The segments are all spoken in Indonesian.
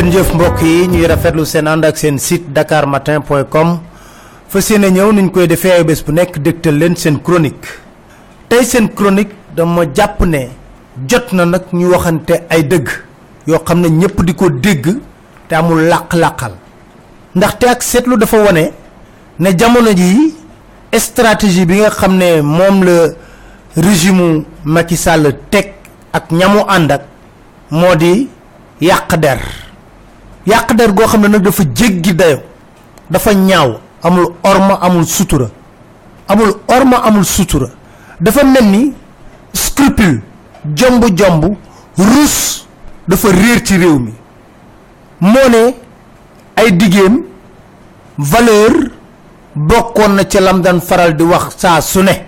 ngeen jëf mbokk yi ñuy rafetlu seen ànd ak seen site dakarmatin.com fa seen ñëw niñ koy defee ay bés bu nekk dégtal leen seen chronique. Tey seen chronique dama jàpp ne jot na nag ñu waxante ay dëgg xam ne ñëpp di ko dégg te amul làq-làqal. Ndaxte ak seetlu dafa wone ne jamono ji stratégie bi nga moom la régime Macky Sall teg ak ñamu ànd ak moo di yàq der yàq der goo xam ne nag dafa jéggi dayo dafa ñaaw amul orma amul sutura amul orma amul sutura. Dafa mel ni scrupule jomb jomb rus dafa réer ci réew mi. Moo ne ay digéem valeur bokkoon na ca lam daan faral di wax saa su ne.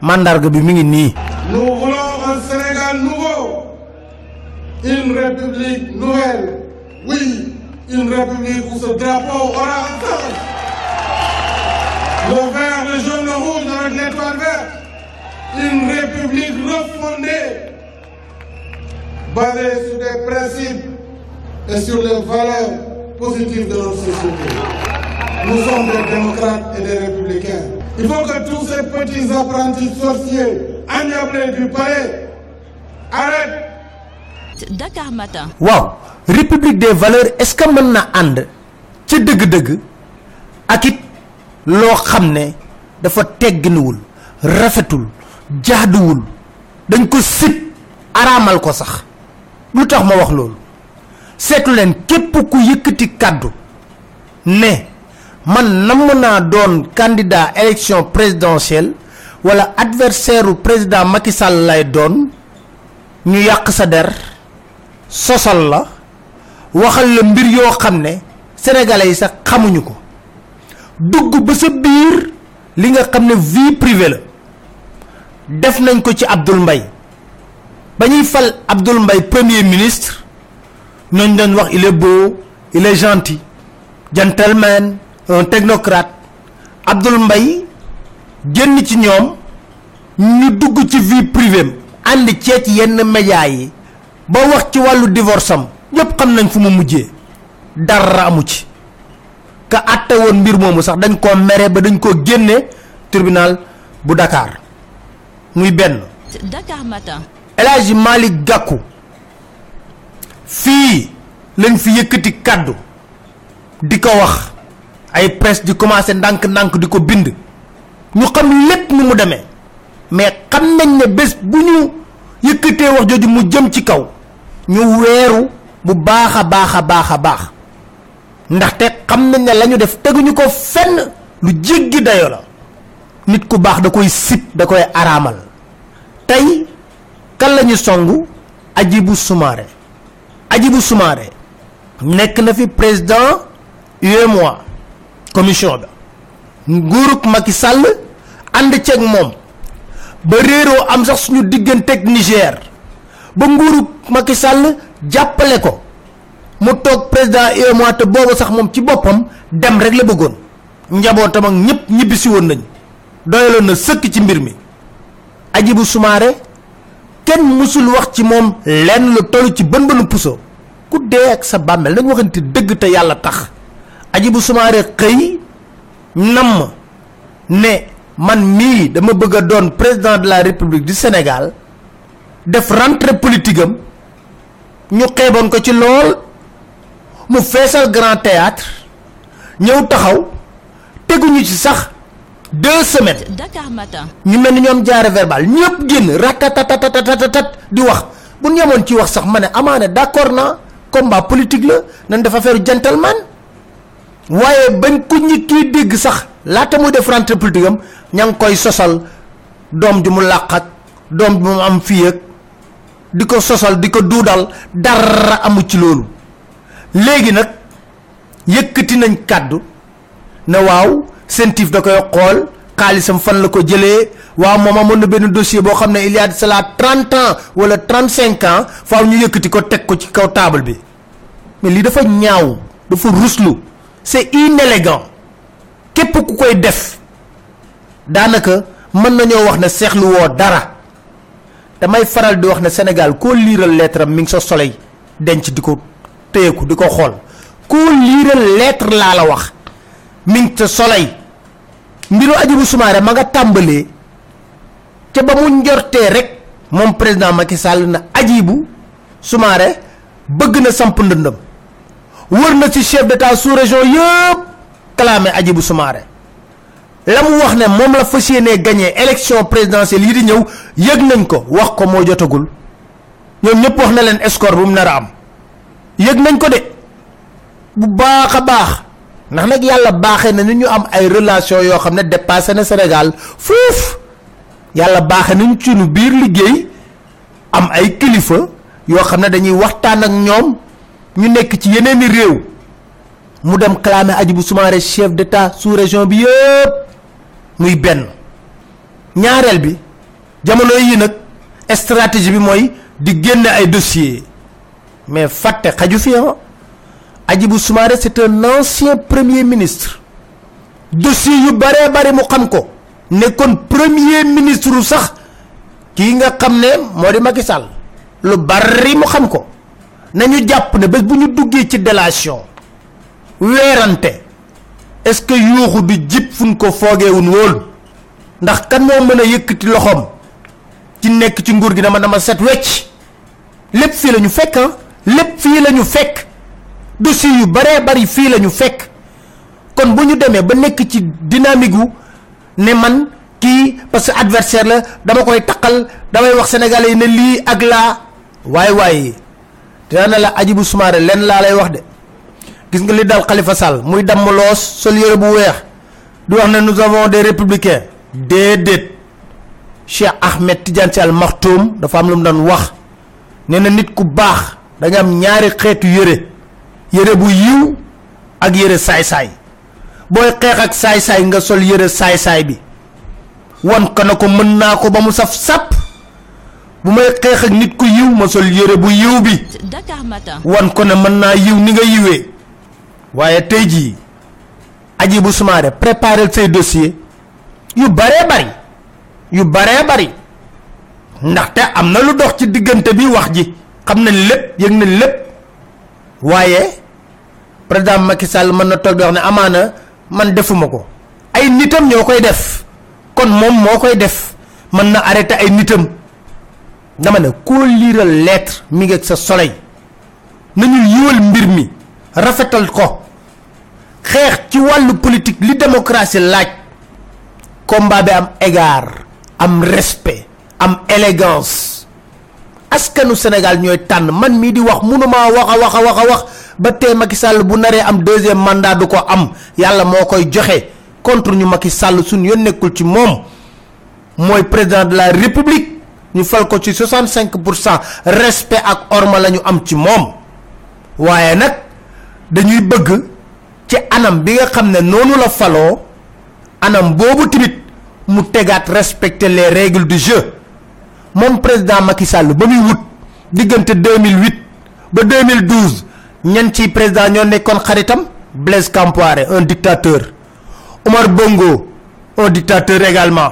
Mandarga bi mi ngi nii. Nous voulons un Sénégal nouveau, une République nouvelle. Oui, une République où ce drapeau aura un sens. Le vert, le jaune, le rouge avec l'étoile verte. Une République refondée, basée sur des principes et sur les valeurs positives de notre société. Nous sommes des démocrates et des républicains. Il faut que tous ces petits apprentis sorciers, agnablés du palais, arrêtent. Dakar Matin. waaw république des valeurs est-ce que mën na ànd ca dëgg-dëgg ak it loo xam ne dafa tegginuwul rafetul jaaduwul dañ ko sib araamal ko sax. Lu tax ma wax loolu? Seetu leen képp ku yëkkati kàddu ne man namm naa doon candidat élection présidentielle wala adversaire président Macky Sall lay doon ñu yàq sa der sosal la waxal la mbir yoo xam ne sénégalais yi sax xamuñu ko. Dugg ba sa biir li nga xam ne vie privée la. Def nañ ko ci Abdoul Mbaye. Ba ñuy fal Abdoul Mbaye premier ministre ñooñ doon wax il est beau il est gentil gentleman un technocrate. Abdoul Mbaye génn ci ñoom ñu dugg ci vie privée ànd cee ci yenn médias yi ba wax ci wàllu divorce am ñëpp xam nañ fu mu mujjee. Dara amu ci. Ka àtte woon mbir moomu sax dañ koo mere ba dañ koo génne tribunal bu Dakar. Muy benn. Dakar Matin. El Hadji Malick Gakou. Fii lañ fi yëkkati kàddu. Di ko wax. Ay presse di commencé ndànk-ndànk di ko bind. Ñu xam lépp ni mu demee. Mais xam nañ ne bés bu ñu yëkkatee wax jooju mu jëm ci kaw. Ñu weeru bu baax a baax a baax ndaxte xam nañ ne la ñu def teguñu ko fenn lu jéggi dayo la. nit ku baax da koy sib da koy araamal. tey kan la ñu songu? Hadjibou Soumaré. Hadjibou Soumaré nekk na fi président UEMOA commission ba. nguurug Macky Sall ànd ceeg moom ba réeroo am sax suñu digganteeg Niger. ba nguurug Macky Sall jàppale ko. Mu toog président UEMOA te boobu sax moom ci boppam dem rek la bëggoon. Njabootam ak ñëpp ñibbisi woon nañ doyaloon na sëkk ci mbir mi. Hadjibou Soumaré kenn mësul wax ci moom lenn lu toll ci bën bënu puso. Ku dee ak sa bàmmeel dañ waxante dëgg te yàlla tax. Hadjibou Soumaré xëy namm ne man mii dama bëgg doon président de la république du Sénégal def rentrée politique ñu xeeboon ko ci lool mu feesal grand théâtre ñëw taxaw teguñu ci sax deux semaines. Dakar Matin. ñu mel ni ñoom jaare verbal ñëpp génn ratatatatatatatat di wax. bu ñu yemoon ci wax sax ma ne amaane d'accord naa combat politique la nañ def affaire gentleman. waaye bañ ku ñi kii dégg sax laata muy def rentrée politique am ña ngi koy sosal doom ju mu làq ak doom ju mu am fii ak di ko sosal di ko duudal dara amu ci loolu. Léegi nag yëkkati nañ kàddu ne waaw sentif da koy xool xaalisam fan la ko jëlee waaw moom amoon na benn dossier boo xam ne il y a de cela trente ans wala trente cinq ans faaw ñu yëkkati ko teg ko ci kaw table bi. Mais lii dafa ñaaw dafa ruslu c'est inélégant. Képp ku koy def daanaka mën nañoo wax ne seexlu woo dara damay faral di wax ne Sénégal koo liiral lettre mi ngi sa soleil denc di ko téye ko di ko xool. Ku liiral lettre laa la wax mi ngi ca soleil. Mbiru Hadjibou Soumaré ma nga tàmbalee ca ba mu njortee rek moom président Macky Sall na Hadjibou Soumaré bëgg na samp ndëndëm. Wër na ci chef d'état sous région yëpp clamé Hadjibou Soumaré la mu wax ne moom la fas yéenee gagné élection présidentielle yi di ñëw yëg nañ ko wax ko moo jotagul. Ñoom ñëpp wax na leen escore bu mu nar a am. Nañ ko de. Bu baax a baax. Ndax nag yàlla baaxee na ñu am ay relation yoo xam ne dépassé na Sénégal foofu yàlla baaxee nañ ci nu biir liggéey am ay kilifa yoo xam ne dañuy waxtaan ak ñoom. Ñu nekk ci yeneeni réew. Mu dem clamer Hadjibou Soumaré chef d'état sous région bi yëpp muy benn. ñaareel bi jamono yi nag stratégie bi mooy di génne ay dossiers. mais fàtte xaju fi ah. Hadjibou Soumaré c'est un ancien premier ministre. dossier yu baree bari mu xam ko. nekkoon premier ministre sax kii nga xam ne moo di Macky Sall. lu bari mu xam ko. nañu jàpp ne bés bu ñu duggee ci délation. weerante est-ce que yuuxu du jib fuñ ko foogeewun woon? Ndax kan moo mën a loxoom? Ci nekk ci nguur gi dama dama set wecc. Lépp fii la ñu fekk ah. Lépp fii la fekk. Dossier yu baree bari fii la ñu fekk. Kon bu ñu demee ba nekk ci dynamique gu ne man kii parce que adversaire la dama koy taqal damay wax sénégalais yi ne ak laa. Waaye waaye dina ne la Hadjibou Soumaré lenn laa lay wax de gis nga li dal Khalifa Sall muy damm loos sol yére bu weex. Di wax ne nous avons des républicains. Déedéet. Cheikh Ahmed Tidiane Al Maktoum dafa am lu mu doon wax. Nee na nit ku baax dañu am ñaari xeetu yére yére bu yiw ak yére saay-saay. Booy xeex ak saay-saay nga sol yére saay-saay bi. Wan ko na ko mën naa ko ba mu saf sàpp bu may xeex ak nit ku yiw ma sol yére bu yiw bi. Dakar Matin. wan ko ne mën naa yiw ni nga yiwee waaye tey jii Hadjibou Soumaré préparer say dossier yu baree bari yu baree bari ndaxte am na lu dox ci diggante bi wax ji xam nañ lépp yëg nañ lépp waaye président Macky Sall mën na toog wax ne amaana man defuma ko. Ay nitam ñoo def kon moom moo koy def mën na arrêté ay nitam. Dama ne koo liiral lettre mi ak sa soleil nañu yiwal mbir mi rafetal ko xeex ci wàllu politique li démocratie laaj. Combat bi am égard am respect am élégance. Askanu Sénégal ñooy tànn. Man mii di wax mënumaa wax a wax a wax ba tey Macky Sall bu am deuxième mandat du ko am. Yàlla moo koy joxe. Contre ñu Macky Sall suñ yoon nekkul ci moom. Président de la république. Ñu fal ko ci 65 pour respect ak orma la ñu am ci moom. Waaye nag dañuy bëgg ci anam bi nga xam ne noonu la faloo anam boobu tamit mu tegaat respecter les règles du jeu. Moom président Macky Sall ba muy wut diggante 2008 ba 2012 ñan ci président ñoo nekkoon xaritam? Blaise Compaoré un dictateur. Omar Bongo un dictateur également.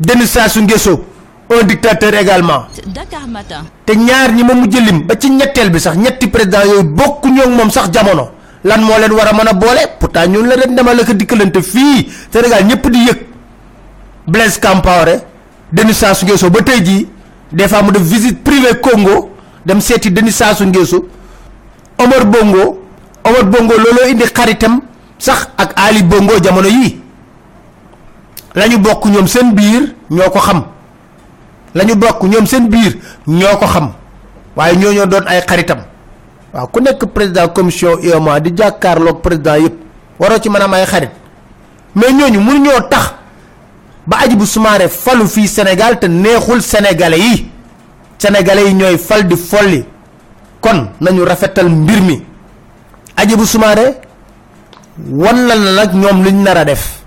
Denis Sassou Nguesso un dictateur également. Dakar Matin. te ñaar ñi ma mujj lim ba ci ñetteel bi sax ñetti président yooyu bokku ñoo moom sax jamono lan moo leen war a mën a boole pourtant ñun la leen demal ak dikkalante fii Sénégal ñëpp di yëg Blaise Compaoré Denis Sassou Nguesso ba tey jii des mu def visite privée Congo dem seeti Denis Sassou Nguesso Omar Bongo Omar Bongo looloo indi xaritam sax ak Ali Bongo jamono yii. La ñu bokk ñoom seen biir ñoo ko xam. La ñu bokk ñoom seen biir ñoo ko xam. Waaye ñoo ñoo doon ay xaritam waaw ku nekk président commission UEMOA di jàkkaarloog président yëpp waroo ci mën a am ay xarit mais ñooñu mënuñoo tax ba Hadjibou Soumaré falu fii Sénégal te neexul sénégalais yi. Sénégalais yi ñooy fal di folli. Kon nañu rafetal mbir mi. Hadjibou Soumaré wan la na nag ñoom liñ nar a def.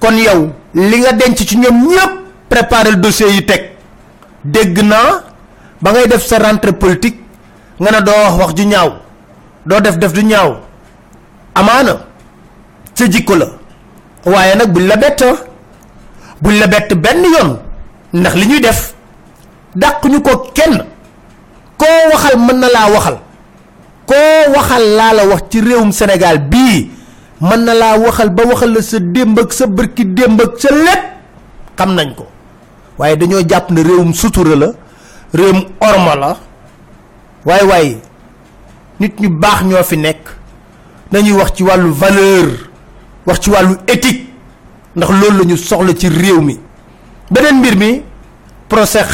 Kon yow li nga denc ci ñoom ñëpp préparer dossier yi teg. Dégg naa ba ngay def sa rentrée politique nga ne doo wax ju ñaaw doo def def du ñaaw. Amaana sa jikko la. Waaye nag buñ la bett buñ la bett benn yoon ndax li def dàq ñu ko kenn. Koo waxal mën na laa waxal. Koo waxal laa la wax ci réewum sénégal bii mën na laa waxal ba waxal la sa démb ak sa bërki démb ak sa lépp. Xam nañ ko. Waaye dañoo jàpp ne réewum sutura la réewum orma la waaye waaye nit ñu baax ñoo fi nekk. Nañuy wax ci wàllu valeur wax ci wàllu éthique ndax loolu la ñu soxla ci réew mi. Beneen mbir mi procès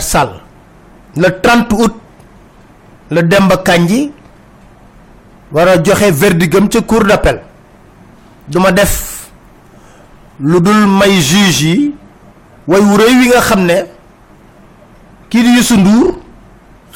Sall. Le 30 août le Demba Kandji war a joxe verdigam ca cour d'appel. Duma def lu may juge yi way wu rëy wi nga xam di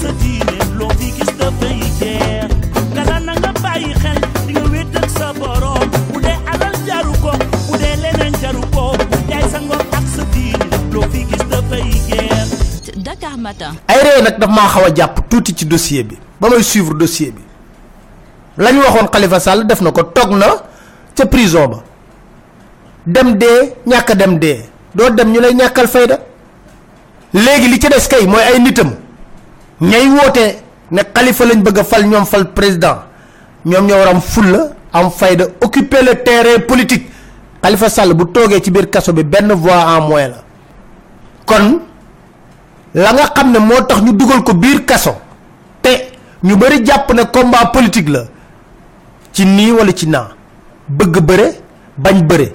sa diine loo fi gis dafay jeex. Dala na nga bàyyi xel di nga wéet ak sa borom bu dee alal jaru ko bu dee leneen jaru ko. Bu sa ngor ak sa diine loo fi gis dafay jeex. Dakar Matin. ay ree nag daf maa xaw a jàpp tuuti ci dossier bi ba may suivre dossier bi. La ñu waxoon Khalifa Sall def na ko toog na ca prison ba. Dem dee ñàkk a dem dee. Doo dem ñu lay ñàkkal fayda. Léegi li ci des kay mooy ay nitam. Ñay woote ne Khalifa lañ bëgg fal ñoom fal président. Ñoom ñoo war am fulla am fayda occuper le terrain politique. Khalifa Sall bu toogee ci biir kaso bi benn voix en moins la. Kon la nga xam ne moo tax ñu dugal ko biir kaso te ñu bari jàpp ne combat politique la ci nii wala ci naa. Bëgg bëre bañ bëre.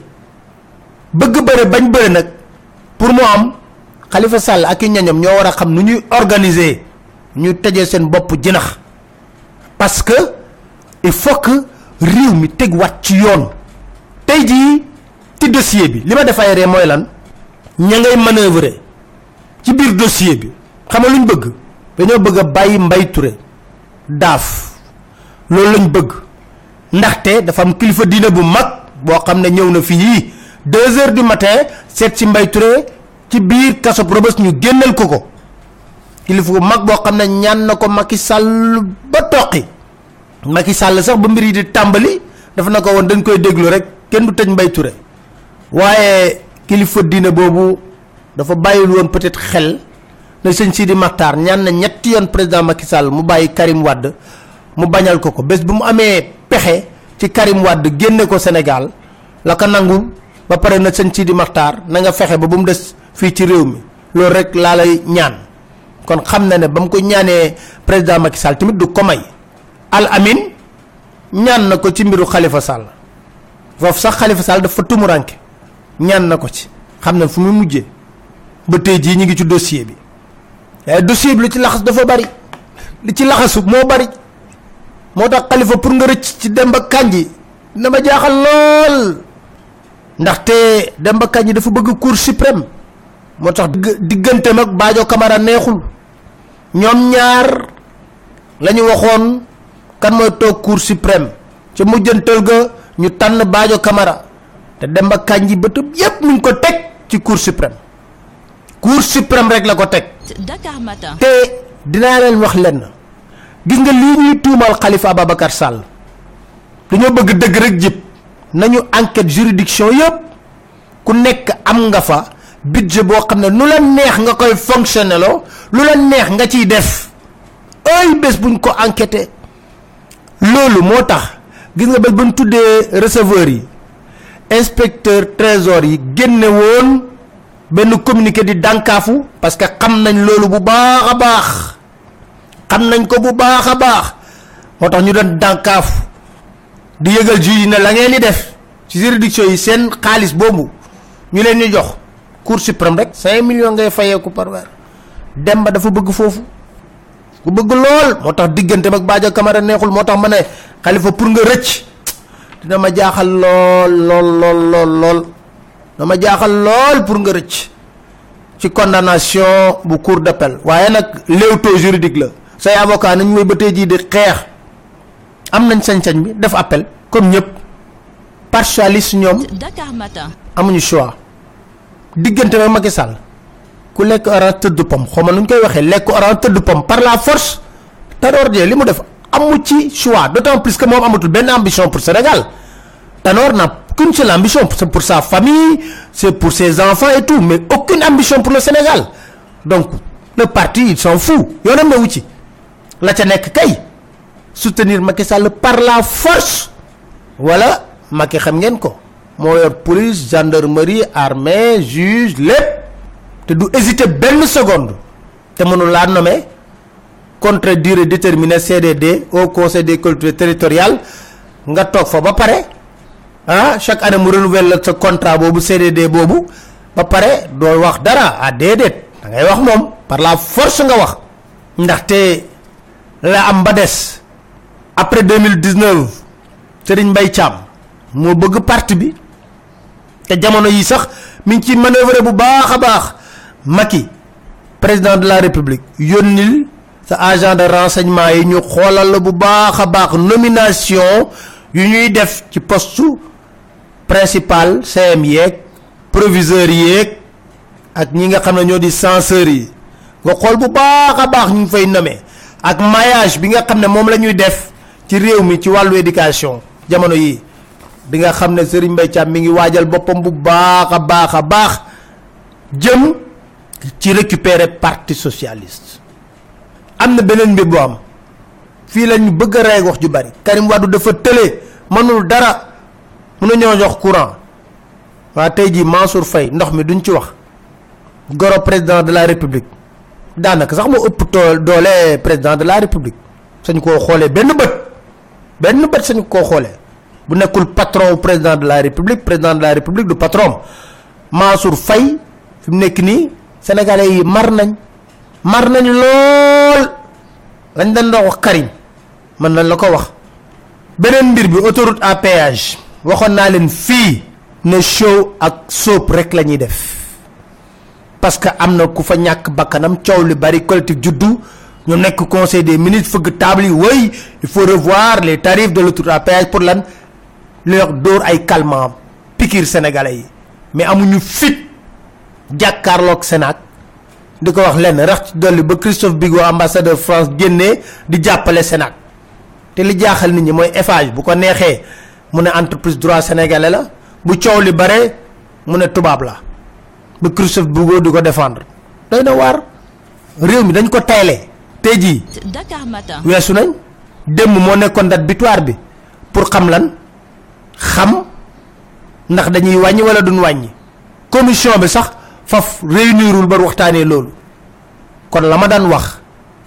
Bëgg bëre bañ bëre nag pour mu am Khalifa Sall ak ñañam ñoo war a xam nu ñuy organiser ñu tëjee seen bopp jinax. parce que il faut que réew mi teg wat ci yoon. tey jii ci dossier bi li ma def ay ree mooy lan. ña ngay manœuvrer ci biir dossier bi. xam luñ bëgg? dañoo bëgg a Mbaye Touré. daaf. loolu lañ bëgg. ndaxte dafa am kilifa diine bu mag boo xam ne na du matin ci Touré ci kaso Rebeuss ñu génnal ko ko kilifa bu mag boo xam ne ñaan ko Macky Sall ba toqi. Macky Sall sax ba mbir yi di tàmbali dafa na ko dañ koy déglu rek kenn du tëj Mbaye Touré. Waaye kilifa diine boobu dafa bàyyil woon peut-être xel ne sëñ Sidi Makhtar ñaan na ñetti yoon président Macky Sall mu bàyyi Karim Wade mu bañal ko ko. Bés bu mu amee pexe ci Karim Wade génne ko Sénégal la ko nangu ba pare na sëñ Sidi Makhtar na nga fexe ba bu mu des fii ci réew mi. Loolu rek laa lay ñaan kon xam na ne ba mu ko ñaanee président Macky Sall tamit du ko may. Al amin ñaan na ko ci mbiru Khalifa Sall. Foofu sax Khalifa Sall dafa tumuranke. Ñaan na ko ci. Xam na fu mu mujjee. Ba tey jii ñu ngi ci dossier bi. Waaye dossier bi lu ci laxas dafa bari. Li ci laxasu moo bari. Moo tax Khalifa pour nga rëcc ci Demba Kandji na ma jaaxal lool. Ndaxte Demba Kandji dafa bëgg cour suprême. Moo tax digganteem ak Badio Camara neexul ñoom ñaar la ñu waxoon kan mooy toog cour suprême ca mujjantal ga ñu tànn Badio Camara te Demba Kandji bëtëb yépp ngi ko teg ci cour suprême. Cour suprême rek la ko teg. Te dinaa leen wax lenn. Gis nga lii ñuy tuumal Khalifa Ababacar Sall. Dañoo bëgg dëgg rek jib. Nañu enquête juridiction yëpp ku nekk am nga fa budget boo xam ne nu la neex nga koy fonctionner loo lu la neex nga ciy def. Ay bés buñ ko enquêté loolu moo tax gis nga bés buñ tuddee receveur yi inspecteur trésor yi génne woon benn communiqué di dànkaafu parce que xam nañ loolu bu baax baax. Xam nañ ko bu baax a baax. Moo ñu doon dànkaafu di ne la ngeen di def ci juridiction yi seen xaalis boobu ñu leen di jox cour suprême rek cinq millions ngay fayeeku par weer. Dem ba dafa bëgg foofu. Ku bëgg lool moo tax diggante ak Badio Camara neexul moo tax ma ne Khalifa pour nga rëcc dina ma jaaxal lool lool lool lool lool. Dama jaaxal lool pour nga rëcc ci condamnation bu cour d'appel. Waaye nag léewtoo juridique la. Say avocat nañ woy ba tey jii di xeex. Am nañ sañ-sañ bi def appel comme ñëpp. Partialiste ñoom amuñu choix diggante ba Macky Sall ku lekk orange tëdd pom xaw ma nu ñu koy waxee lekk orange tëdd pom par la force Tanor Dieng li mu def amu ci choix d' autant plus que moom amatul ambition pour Sénégal. Tanor n'a qu'une seule ambition c'est pour sa famille c'est pour ses enfants et tout mais aucune ambition pour le Sénégal. Donc le parti il s'en fout yoonam la ca nekk kay soutenir Macky Sall par la force. Wala Macky xam ngeen ko moo police gendarmerie armée juge lépp. Te du hésiter benn seconde. Te mënul laa nommer. Contre durée déterminée CDD au conseil des collectivités territoriales. Nga toog fa ba pare. Ah chaque année mu renouvelle sa contrat boobu CDD boobu. Ba pare doo wax dara. Ah déedéet. Da ngay wax moom. Par la force nga wax. Ndaxte la am ba des. Après 2019 Serigne Mbaye Thiam moo bëgg parti bi te jamono yi sax mi ngi ci manœuvrer président de la république yónnil sa agent de renseignement yi ñu xoolal la bu baax nomination yu ñuy def ci poste principal CM yeeg proviseur yeeg ak ñi nga xam ne di censeur yi. Nga xool bu baax a baax ñu fay ak maillage bi nga xam ne moom la ñuy def ci réew mi ci di nga xam ne Serigne Mbaye Thiam mi ngi waajal boppam bu baax a baax a baax jëm ci récupérer parti socialiste. Am na mbir bu am. Fii la ñu bëgg wax ju bari. Karim Wade dafa tële mënul dara mënu ñoo jox courant. Waa tey jii Mansour Faye ndox mi duñ ci wax. Goro président de la république. Daanaka sax moo ëpp doole président de la république. Sañ koo xoolee benn bët. Benn bët sañ koo xoolee bu nekkul patron président de la république président de la république du patron Mansour Faye fi mu nekk nii sénégalais yi mar nañ mar nañ lool. Lañ dañ doon wax Karim mën nañ la ko wax. Beneen mbir bi autoroute à péage. Waxoon naa leen fii ne show ak soap rek la ñuy def. Parce que am na ku fa ñàkk bakkanam coow li bari collectif juddu ñu nekk conseil des ministres fëgg table yi oui il faut revoir les tarifs de l'autoroute à péage pour lan? Wax dóor ay calmant piqûre sénégalais yi. Mais amuñu fit jàkkaarloog Sénat di ko wax lenn rax ci dolli ba Christophe Bigot ambassadeur France génnee di jàppale Sénat. Te li jaaxal nit ñi mooy Eiffage bu ko neexee mu ne entreprise droit sénégalais la bu coow li bare mu ne tubaab la ba Christophe Bigot di ko défendre. Doy na waar. Réew mi dañ ko tayle tey jii Dakar Matin. weesu nañ démb moo nekkoon date butoir bi pour xam lan xam ndax dañuy wàññi wala duñ wàññi. Commission bi sax faf réunirul ba waxtaanee loolu. Kon la ma daan wax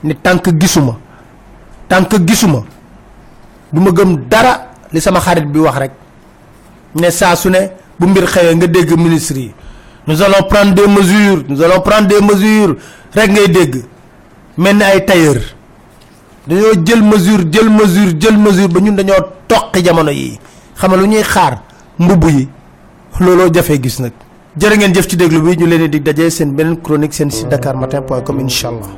ni tànk gisuma tànk gisuma du gëm dara li sama xarit bi wax rek. Ne saa su ne bu mbir xewee nga dégg ministre yi nous allons prendre des mesures nous allons prendre des mesures rek ngay dégg. Mel ni ay tailleur. Dañoo jël mesure jël mesure jël mesure ba ñun dañoo toqi jamono yi xamal lu ñuy xaar mbubu yi. Looloo jafee gis nag. Jërë ngeen jëf ci déglu bi ñu leen di dajee seen beneen chronique seen si dakar matin point com inshallah